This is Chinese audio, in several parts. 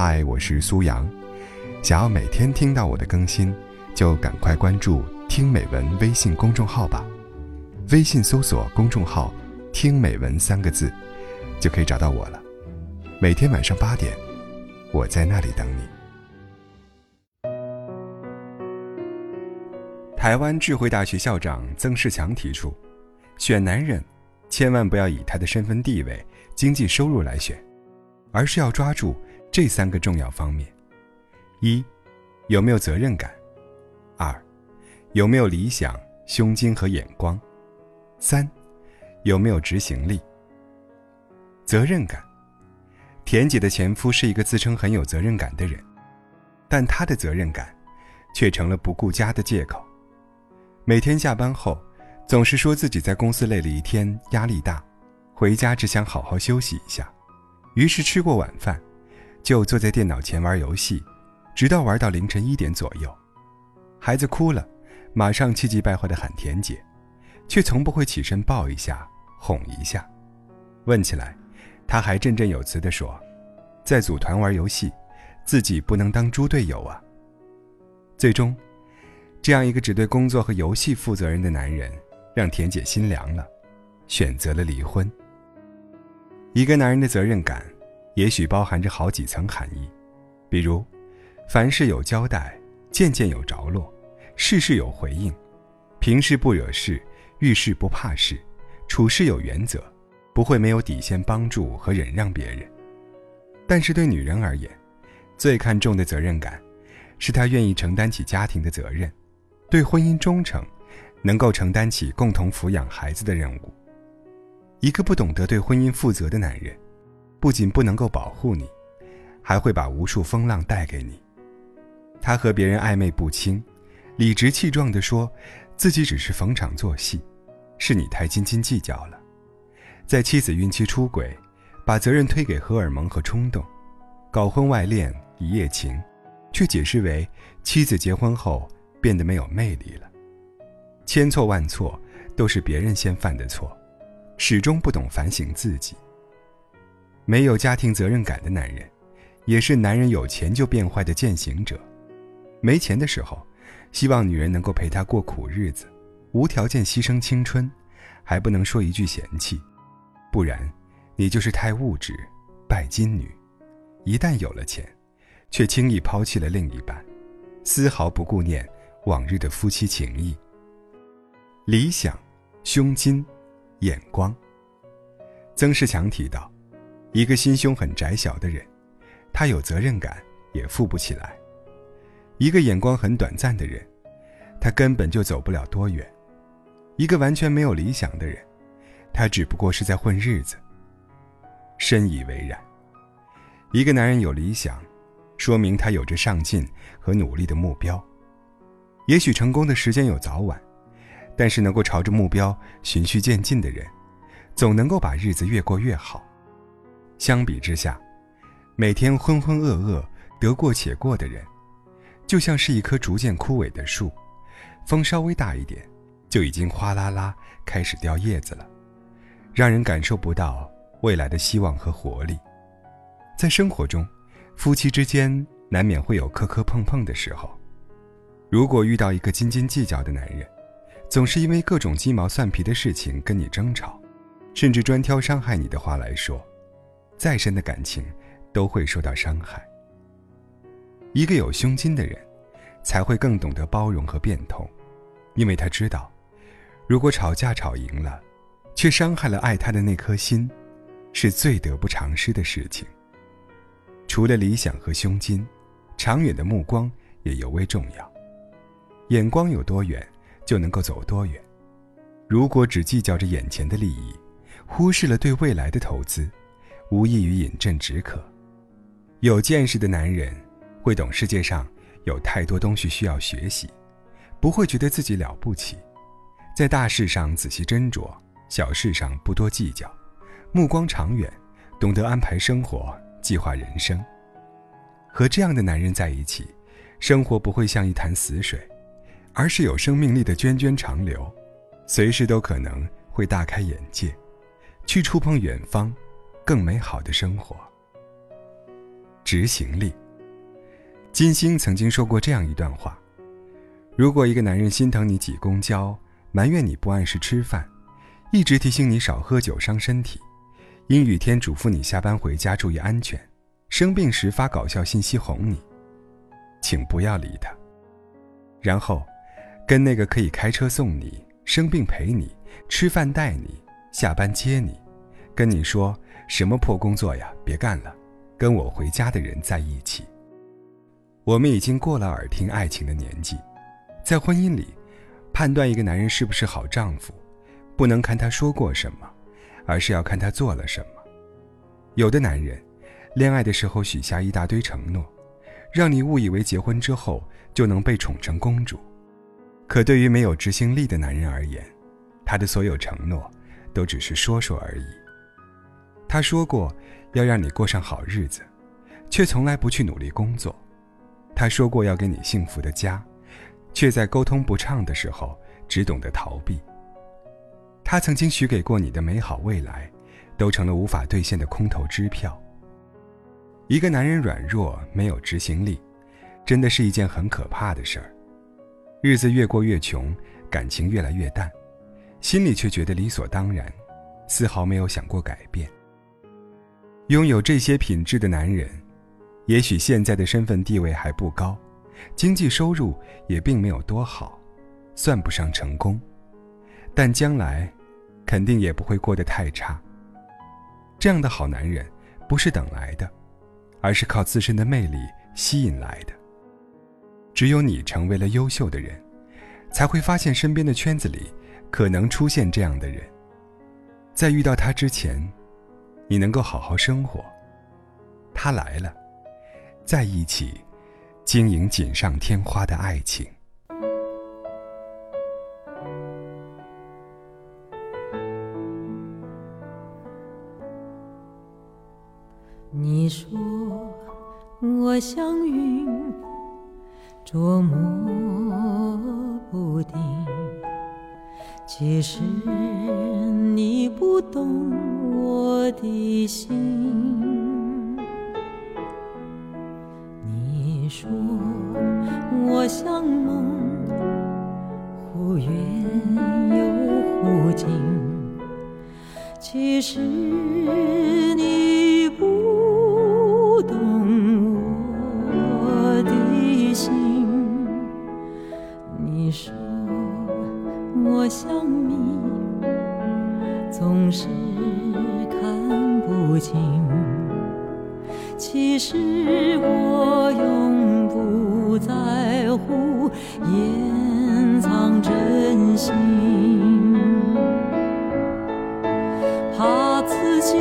嗨，我是苏阳。想要每天听到我的更新，就赶快关注“听美文”微信公众号吧。微信搜索公众号“听美文”三个字，就可以找到我了。每天晚上八点，我在那里等你。台湾智慧大学校长曾仕强提出，选男人，千万不要以他的身份地位、经济收入来选。而是要抓住这三个重要方面：一，有没有责任感；二，有没有理想、胸襟和眼光；三，有没有执行力。责任感，田姐的前夫是一个自称很有责任感的人，但他的责任感，却成了不顾家的借口。每天下班后，总是说自己在公司累了一天，压力大，回家只想好好休息一下。于是吃过晚饭，就坐在电脑前玩游戏，直到玩到凌晨一点左右。孩子哭了，马上气急败坏地喊田姐，却从不会起身抱一下、哄一下。问起来，他还振振有词地说：“在组团玩游戏，自己不能当猪队友啊。”最终，这样一个只对工作和游戏负责任的男人，让田姐心凉了，选择了离婚。一个男人的责任感，也许包含着好几层含义，比如，凡事有交代，件件有着落，事事有回应，平事不惹事，遇事不怕事，处事有原则，不会没有底线帮助和忍让别人。但是对女人而言，最看重的责任感，是她愿意承担起家庭的责任，对婚姻忠诚，能够承担起共同抚养孩子的任务。一个不懂得对婚姻负责的男人，不仅不能够保护你，还会把无数风浪带给你。他和别人暧昧不清，理直气壮地说，自己只是逢场作戏，是你太斤斤计较了。在妻子孕期出轨，把责任推给荷尔蒙和冲动，搞婚外恋一夜情，却解释为妻子结婚后变得没有魅力了。千错万错，都是别人先犯的错。始终不懂反省自己。没有家庭责任感的男人，也是男人有钱就变坏的践行者。没钱的时候，希望女人能够陪他过苦日子，无条件牺牲青春，还不能说一句嫌弃，不然，你就是太物质，拜金女。一旦有了钱，却轻易抛弃了另一半，丝毫不顾念往日的夫妻情谊。理想，胸襟。眼光。曾仕强提到，一个心胸很窄小的人，他有责任感也富不起来；一个眼光很短暂的人，他根本就走不了多远；一个完全没有理想的人，他只不过是在混日子。深以为然。一个男人有理想，说明他有着上进和努力的目标。也许成功的时间有早晚。但是能够朝着目标循序渐进的人，总能够把日子越过越好。相比之下，每天浑浑噩噩、得过且过的人，就像是一棵逐渐枯萎的树，风稍微大一点，就已经哗啦啦开始掉叶子了，让人感受不到未来的希望和活力。在生活中，夫妻之间难免会有磕磕碰碰的时候，如果遇到一个斤斤计较的男人，总是因为各种鸡毛蒜皮的事情跟你争吵，甚至专挑伤害你的话来说，再深的感情都会受到伤害。一个有胸襟的人，才会更懂得包容和变通，因为他知道，如果吵架吵赢了，却伤害了爱他的那颗心，是最得不偿失的事情。除了理想和胸襟，长远的目光也尤为重要。眼光有多远？就能够走多远。如果只计较着眼前的利益，忽视了对未来的投资，无异于饮鸩止渴。有见识的男人会懂世界上有太多东西需要学习，不会觉得自己了不起，在大事上仔细斟酌，小事上不多计较，目光长远，懂得安排生活，计划人生。和这样的男人在一起，生活不会像一潭死水。而是有生命力的涓涓长流，随时都可能会大开眼界，去触碰远方更美好的生活。执行力。金星曾经说过这样一段话：如果一个男人心疼你挤公交，埋怨你不按时吃饭，一直提醒你少喝酒伤身体，阴雨天嘱咐你下班回家注意安全，生病时发搞笑信息哄你，请不要理他。然后，跟那个可以开车送你、生病陪你、吃饭带你、下班接你、跟你说什么破工作呀别干了，跟我回家的人在一起。我们已经过了耳听爱情的年纪，在婚姻里，判断一个男人是不是好丈夫，不能看他说过什么，而是要看他做了什么。有的男人，恋爱的时候许下一大堆承诺，让你误以为结婚之后。就能被宠成公主，可对于没有执行力的男人而言，他的所有承诺都只是说说而已。他说过要让你过上好日子，却从来不去努力工作；他说过要给你幸福的家，却在沟通不畅的时候只懂得逃避。他曾经许给过你的美好未来，都成了无法兑现的空头支票。一个男人软弱，没有执行力。真的是一件很可怕的事儿，日子越过越穷，感情越来越淡，心里却觉得理所当然，丝毫没有想过改变。拥有这些品质的男人，也许现在的身份地位还不高，经济收入也并没有多好，算不上成功，但将来肯定也不会过得太差。这样的好男人，不是等来的，而是靠自身的魅力吸引来的。只有你成为了优秀的人，才会发现身边的圈子里可能出现这样的人。在遇到他之前，你能够好好生活。他来了，在一起经营锦上添花的爱情。你说我像云。捉摸不定，其实你不懂我的心。你说我像梦，忽远又忽近，其实你不懂我的心。你说我想你，总是看不清。其实我永不在乎掩藏真心，怕自己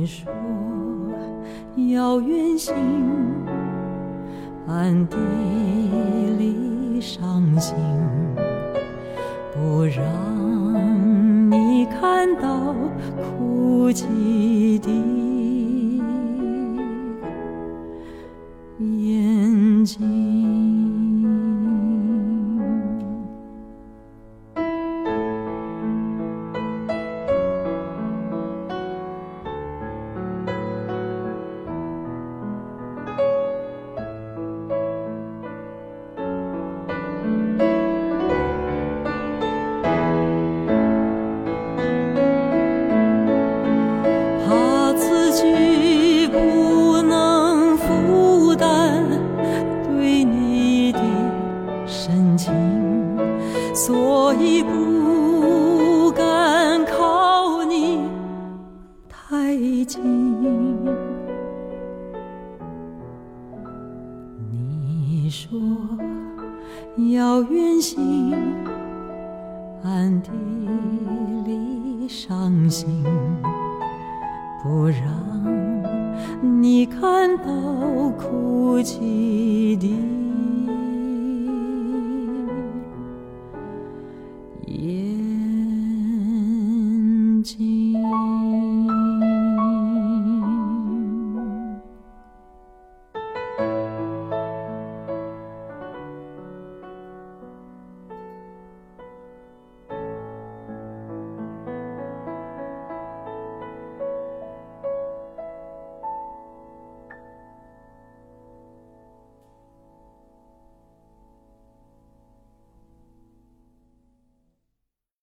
你说要远行，暗地里伤心，不让你看到哭泣的。哭泣的。